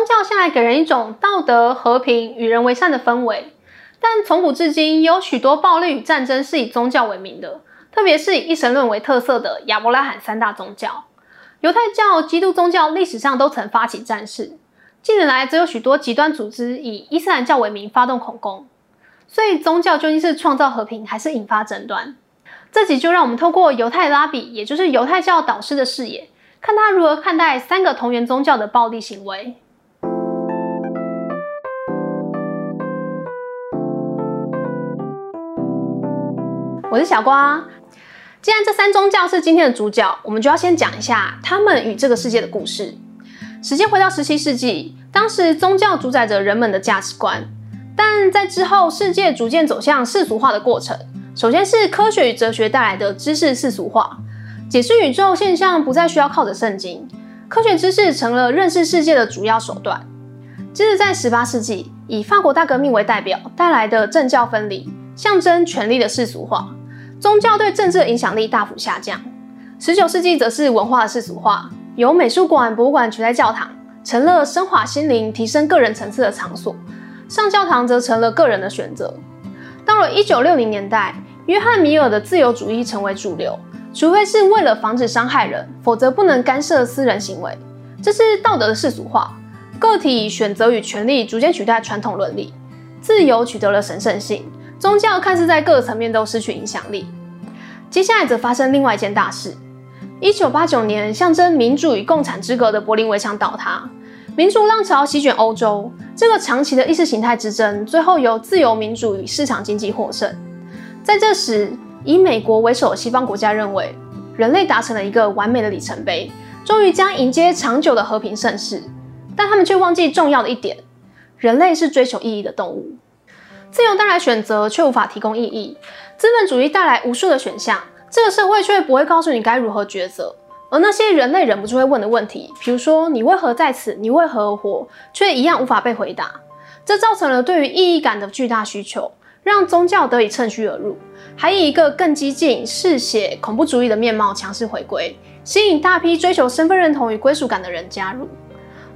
宗教向来给人一种道德、和平、与人为善的氛围，但从古至今，有许多暴力与战争是以宗教为名的，特别是以一神论为特色的亚伯拉罕三大宗教。犹太教、基督宗教历史上都曾发起战事，近年来则有许多极端组织以伊斯兰教为名发动恐攻。所以，宗教究竟是创造和平，还是引发争端？这集就让我们透过犹太拉比，也就是犹太教导师的视野，看他如何看待三个同源宗教的暴力行为。我是小瓜。既然这三宗教是今天的主角，我们就要先讲一下他们与这个世界的故事。时间回到十七世纪，当时宗教主宰着人们的价值观，但在之后世界逐渐走向世俗化的过程。首先是科学与哲学带来的知识世俗化，解释宇宙现象不再需要靠着圣经，科学知识成了认识世界的主要手段。接着在十八世纪，以法国大革命为代表带来的政教分离，象征权力的世俗化。宗教对政治的影响力大幅下降。十九世纪则是文化的世俗化，由美术馆、博物馆取代教堂，成了升华心灵、提升个人层次的场所。上教堂则成了个人的选择。到了一九六零年代，约翰米尔的自由主义成为主流，除非是为了防止伤害人，否则不能干涉私人行为。这是道德的世俗化，个体选择与权利逐渐取代传统伦理，自由取得了神圣性。宗教看似在各个层面都失去影响力。接下来则发生另外一件大事：一九八九年，象征民主与共产之隔的柏林围墙倒塌，民主浪潮席卷欧洲。这个长期的意识形态之争，最后由自由民主与市场经济获胜。在这时，以美国为首的西方国家认为，人类达成了一个完美的里程碑，终于将迎接长久的和平盛世。但他们却忘记重要的一点：人类是追求意义的动物。自由带来选择，却无法提供意义；资本主义带来无数的选项，这个社会却不会告诉你该如何抉择。而那些人类忍不住会问的问题，比如说“你为何在此？你为何而活？”却一样无法被回答。这造成了对于意义感的巨大需求，让宗教得以趁虚而入，还以一个更激进、嗜血、恐怖主义的面貌强势回归，吸引大批追求身份认同与归属感的人加入。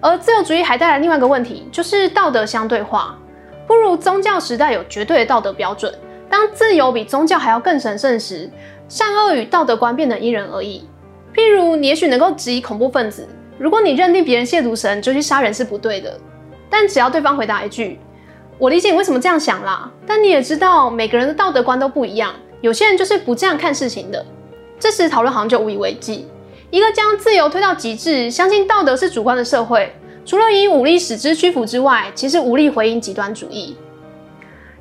而自由主义还带来另外一个问题，就是道德相对化。不如宗教时代有绝对的道德标准。当自由比宗教还要更神圣时，善恶与道德观变得因人而异。譬如，你也许能够质疑恐怖分子，如果你认定别人亵渎神就去杀人是不对的，但只要对方回答一句“我理解你为什么这样想啦”，但你也知道每个人的道德观都不一样，有些人就是不这样看事情的。这时讨论好像就无以为继。一个将自由推到极致，相信道德是主观的社会。除了以武力使之屈服之外，其实无力回应极端主义。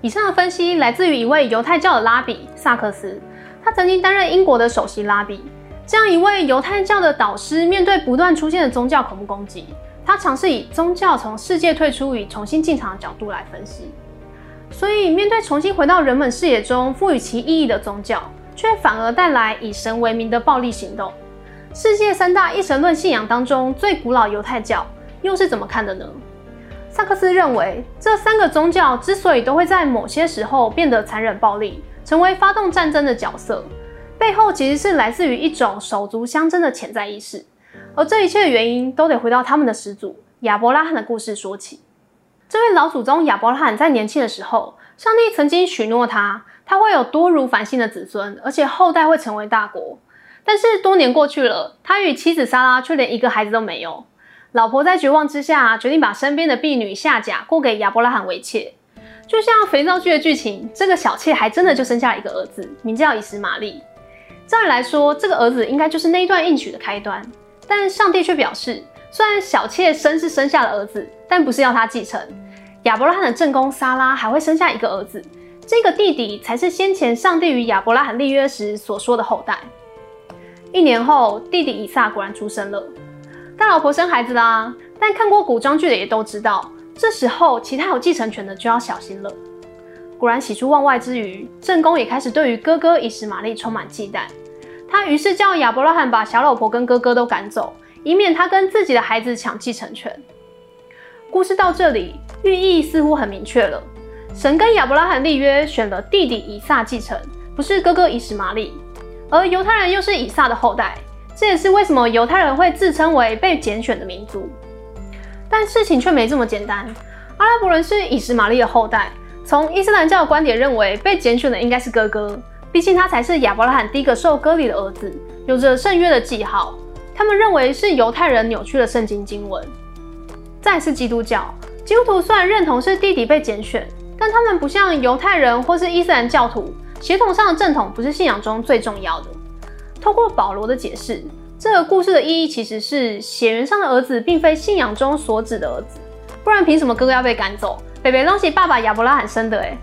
以上的分析来自于一位犹太教的拉比萨克斯，他曾经担任英国的首席拉比。这样一位犹太教的导师，面对不断出现的宗教恐怖攻击，他尝试以宗教从世界退出与重新进场的角度来分析。所以，面对重新回到人们视野中、赋予其意义的宗教，却反而带来以神为名的暴力行动。世界三大一神论信仰当中，最古老犹太教。又是怎么看的呢？萨克斯认为，这三个宗教之所以都会在某些时候变得残忍暴力，成为发动战争的角色，背后其实是来自于一种手足相争的潜在意识。而这一切的原因，都得回到他们的始祖亚伯拉罕的故事说起。这位老祖宗亚伯拉罕在年轻的时候，上帝曾经许诺他，他会有多如繁星的子孙，而且后代会成为大国。但是多年过去了，他与妻子莎拉却连一个孩子都没有。老婆在绝望之下，决定把身边的婢女夏甲过给亚伯拉罕为妾。就像肥皂剧的剧情，这个小妾还真的就生下了一个儿子，名叫以实玛利。照理来说，这个儿子应该就是那一段应许的开端。但上帝却表示，虽然小妾生是生下了儿子，但不是要他继承。亚伯拉罕的正宫撒拉还会生下一个儿子，这个弟弟才是先前上帝与亚伯拉罕立约时所说的后代。一年后，弟弟以撒果然出生了。大老婆生孩子啦，但看过古装剧的也都知道，这时候其他有继承权的就要小心了。果然喜出望外之余，正宫也开始对于哥哥以实玛利充满忌惮。他于是叫亚伯拉罕把小老婆跟哥哥都赶走，以免他跟自己的孩子抢继承权。故事到这里，寓意似乎很明确了：神跟亚伯拉罕立约，选了弟弟以撒继承，不是哥哥以实玛利，而犹太人又是以撒的后代。这也是为什么犹太人会自称为被拣选的民族。但事情却没这么简单。阿拉伯人是以实玛利的后代，从伊斯兰教的观点认为，被拣选的应该是哥哥，毕竟他才是亚伯拉罕第一个受割礼的儿子，有着圣约的记号。他们认为是犹太人扭曲了圣经经文。再是基督教，基督徒虽然认同是弟弟被拣选，但他们不像犹太人或是伊斯兰教徒，血统上的正统不是信仰中最重要的。透过保罗的解释，这个故事的意义其实是血缘上的儿子并非信仰中所指的儿子，不然凭什么哥哥要被赶走？北北东西爸爸亚伯拉罕生的诶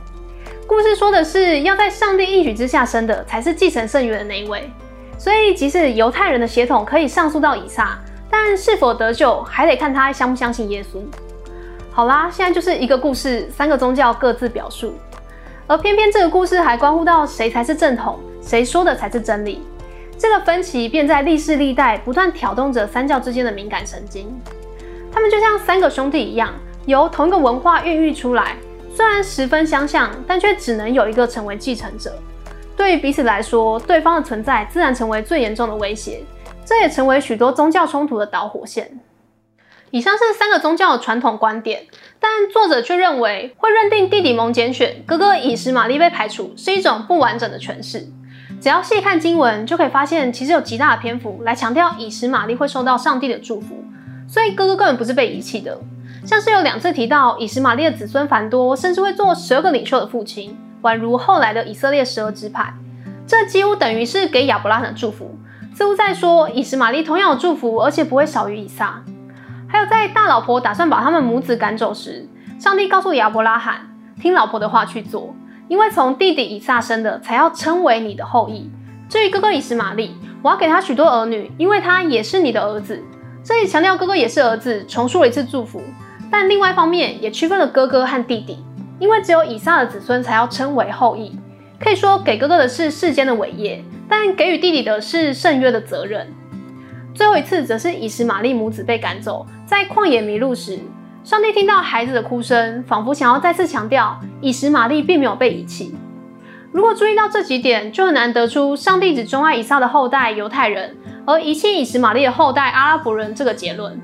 故事说的是要在上帝应许之下生的才是继承圣约的那一位。所以，即使犹太人的血统可以上诉到以撒，但是否得救，还得看他相不相信耶稣。好啦，现在就是一个故事，三个宗教各自表述，而偏偏这个故事还关乎到谁才是正统，谁说的才是真理。这个分歧便在历世历代不断挑动着三教之间的敏感神经。他们就像三个兄弟一样，由同一个文化孕育出来，虽然十分相像，但却只能有一个成为继承者。对于彼此来说，对方的存在自然成为最严重的威胁，这也成为许多宗教冲突的导火线。以上是三个宗教的传统观点，但作者却认为，会认定弟弟蒙拣选，哥哥以实玛利被排除，是一种不完整的诠释。只要细看经文，就可以发现，其实有极大的篇幅来强调以实玛利会受到上帝的祝福，所以哥哥根本不是被遗弃的。像是有两次提到以实玛利的子孙繁多，甚至会做十二个领袖的父亲。宛如后来的以色列十二支派，这几乎等于是给亚伯拉罕的祝福，似乎在说以实玛利同样有祝福，而且不会少于以撒。还有在大老婆打算把他们母子赶走时，上帝告诉亚伯拉罕，听老婆的话去做，因为从弟弟以撒生的才要称为你的后裔。至于哥哥以实玛利，我要给他许多儿女，因为他也是你的儿子。这里强调哥哥也是儿子，重述了一次祝福，但另外一方面也区分了哥哥和弟弟。因为只有以撒的子孙才要称为后裔，可以说给哥哥的是世间的伟业，但给予弟弟的是圣约的责任。最后一次则是以实玛利母子被赶走，在旷野迷路时，上帝听到孩子的哭声，仿佛想要再次强调以实玛利并没有被遗弃。如果注意到这几点，就很难得出上帝只钟爱以撒的后代犹太人，而遗弃以实玛利的后代阿拉伯人这个结论。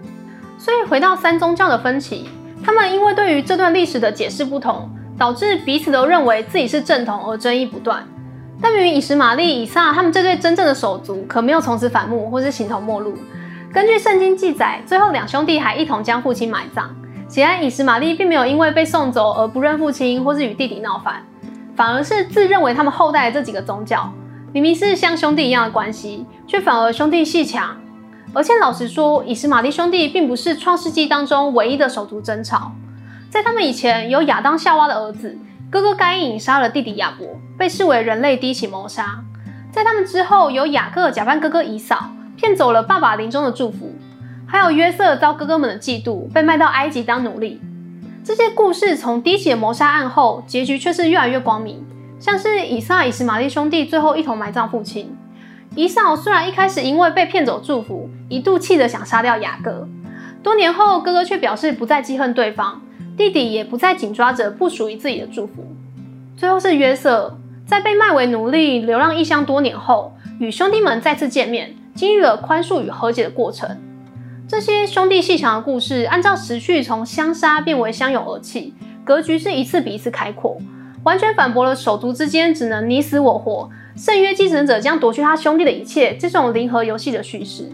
所以回到三宗教的分歧。他们因为对于这段历史的解释不同，导致彼此都认为自己是正统而争议不断。但明明以实玛利、以撒他们这对真正的手足可没有从此反目或是形同陌路。根据圣经记载，最后两兄弟还一同将父亲埋葬。显然，以实玛利并没有因为被送走而不认父亲或是与弟弟闹翻，反而是自认为他们后代的这几个宗教明明是像兄弟一样的关系，却反而兄弟戏强。而且老实说，以实玛利兄弟并不是创世纪当中唯一的手足争吵。在他们以前，有亚当夏娃的儿子，哥哥该隐杀了弟弟亚伯，被视为人类第一起谋杀。在他们之后，有雅各假扮哥哥以扫，骗走了爸爸临终的祝福。还有约瑟遭哥哥们的嫉妒，被卖到埃及当奴隶。这些故事从第一起的谋杀案后，结局却是越来越光明。像是以撒、以实玛利兄弟最后一同埋葬父亲。以撒虽然一开始因为被骗走祝福，一度气得想杀掉雅各，多年后哥哥却表示不再记恨对方，弟弟也不再紧抓着不属于自己的祝福。最后是约瑟，在被卖为奴隶、流浪异乡多年后，与兄弟们再次见面，经历了宽恕与和解的过程。这些兄弟戏强的故事，按照时序从相杀变为相拥而泣，格局是一次比一次开阔，完全反驳了手足之间只能你死我活。圣约继承者将夺去他兄弟的一切，这种零和游戏的叙事。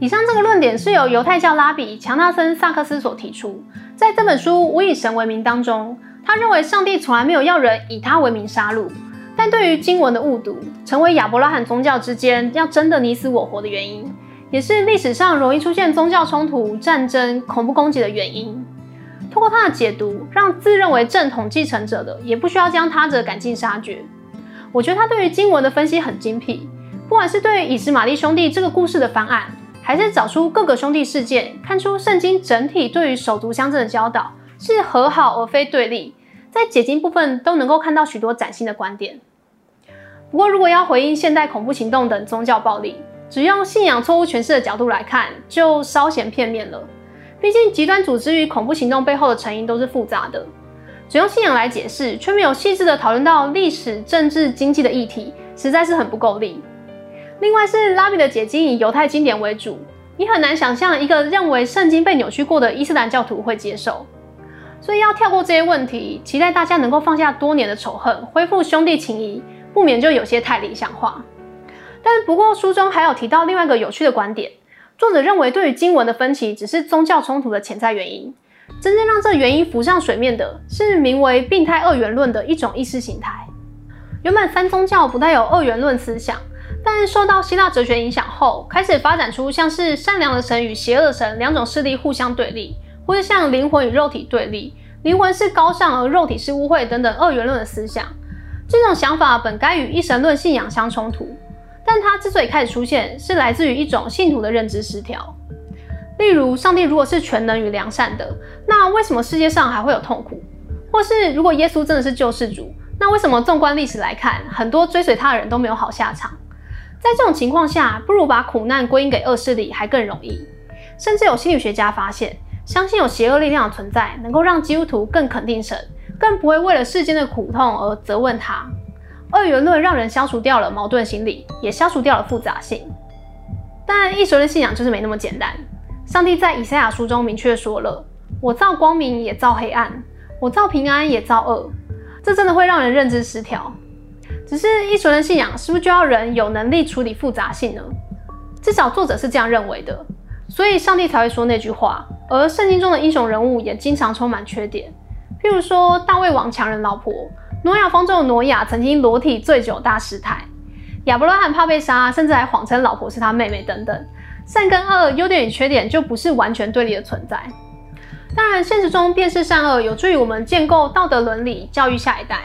以上这个论点是由犹太教拉比强纳森萨克斯所提出，在这本书《无以神为名》当中，他认为上帝从来没有要人以他为名杀戮，但对于经文的误读，成为亚伯拉罕宗教之间要争得你死我活的原因，也是历史上容易出现宗教冲突、战争、恐怖攻击的原因。通过他的解读，让自认为正统继承者的也不需要将他者赶尽杀绝。我觉得他对于经文的分析很精辟，不管是对以实玛利兄弟这个故事的方案，还是找出各个兄弟事件，看出圣经整体对于手足相争的教导是和好而非对立，在解经部分都能够看到许多崭新的观点。不过，如果要回应现代恐怖行动等宗教暴力，只用信仰错误诠释的角度来看，就稍显片面了。毕竟，极端组织与恐怖行动背后的成因都是复杂的。只用信仰来解释，却没有细致的讨论到历史、政治、经济的议题，实在是很不够力。另外是拉比的解经以犹太经典为主，你很难想象一个认为圣经被扭曲过的伊斯兰教徒会接受。所以要跳过这些问题，期待大家能够放下多年的仇恨，恢复兄弟情谊，不免就有些太理想化。但不过书中还有提到另外一个有趣的观点，作者认为对于经文的分歧只是宗教冲突的潜在原因，真正让这原因浮上水面的是名为病态二元论的一种意识形态。原本三宗教不带有二元论思想，但受到希腊哲学影响后，开始发展出像是善良的神与邪恶的神两种势力互相对立。或是像灵魂与肉体对立，灵魂是高尚而肉体是污秽等等二元论的思想，这种想法本该与一神论信仰相冲突，但它之所以开始出现，是来自于一种信徒的认知失调。例如，上帝如果是全能与良善的，那为什么世界上还会有痛苦？或是如果耶稣真的是救世主，那为什么纵观历史来看，很多追随他的人都没有好下场？在这种情况下，不如把苦难归因给恶势力还更容易。甚至有心理学家发现。相信有邪恶力量的存在，能够让基督徒更肯定神，更不会为了世间的苦痛而责问他。二元论让人消除掉了矛盾心理，也消除掉了复杂性。但一神论信仰就是没那么简单。上帝在以赛亚书中明确说了：“我造光明也造黑暗，我造平安也造恶。”这真的会让人认知失调。只是一神论信仰是不是就要人有能力处理复杂性呢？至少作者是这样认为的。所以上帝才会说那句话，而圣经中的英雄人物也经常充满缺点，譬如说大卫王强人老婆，挪亚方舟的挪亚曾经裸体醉酒大失态，亚伯拉罕怕被杀，甚至还谎称老婆是他妹妹等等。善跟恶，优点与缺点就不是完全对立的存在。当然，现实中辨识善恶有助于我们建构道德伦理，教育下一代。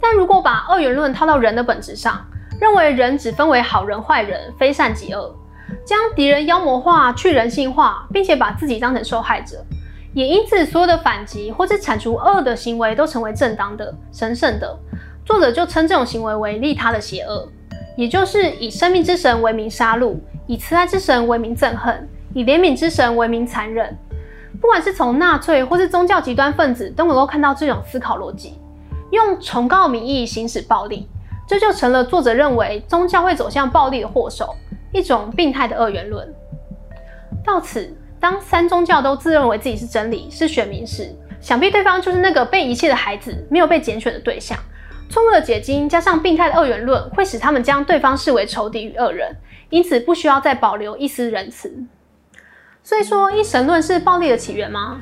但如果把二元论套到人的本质上，认为人只分为好人坏人，非善即恶。将敌人妖魔化、去人性化，并且把自己当成受害者，也因此所有的反击或是铲除恶的行为都成为正当的、神圣的。作者就称这种行为为利他的邪恶，也就是以生命之神为名杀戮，以慈爱之神为名憎恨，以怜悯之神为名残忍。不管是从纳粹或是宗教极端分子，都能够看到这种思考逻辑，用崇高名义行使暴力，这就成了作者认为宗教会走向暴力的祸首。一种病态的二元论。到此，当三宗教都自认为自己是真理、是选民时，想必对方就是那个被遗弃的孩子，没有被拣选的对象。错误的解经加上病态的二元论，会使他们将对方视为仇敌与恶人，因此不需要再保留一丝仁慈。所以说，一神论是暴力的起源吗？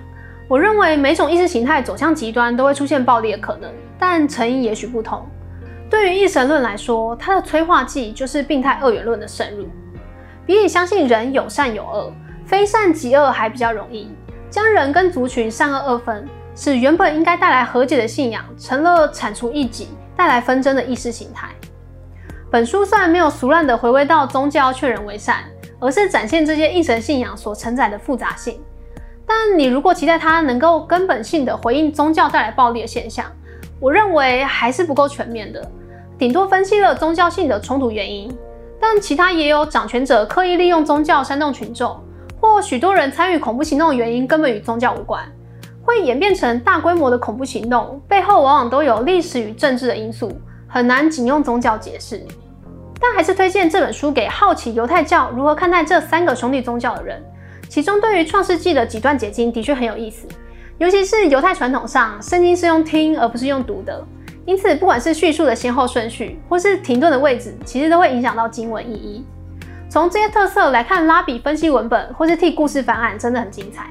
我认为每种意识形态走向极端都会出现暴力的可能，但成因也许不同。对于一神论来说，它的催化剂就是病态二元论的渗入。比起相信人有善有恶，非善即恶还比较容易将人跟族群善恶二分，使原本应该带来和解的信仰，成了铲除异己、带来纷争的意识形态。本书虽然没有俗烂的回归到宗教劝人为善，而是展现这些异神信仰所承载的复杂性。但你如果期待它能够根本性的回应宗教带来暴力的现象，我认为还是不够全面的。顶多分析了宗教性的冲突原因，但其他也有掌权者刻意利用宗教煽动群众，许多人参与恐怖行动的原因根本与宗教无关，会演变成大规模的恐怖行动，背后往往都有历史与政治的因素，很难仅用宗教解释。但还是推荐这本书给好奇犹太教如何看待这三个兄弟宗教的人，其中对于创世纪的几段解经的确很有意思，尤其是犹太传统上，圣经是用听而不是用读的。因此，不管是叙述的先后顺序，或是停顿的位置，其实都会影响到经文意义。从这些特色来看，拉比分析文本或是替故事翻案，真的很精彩。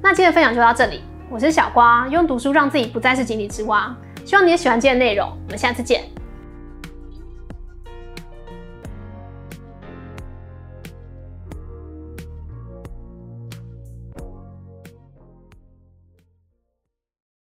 那今天的分享就到这里，我是小瓜，用读书让自己不再是井底之蛙。希望你也喜欢今天的内容，我们下次见。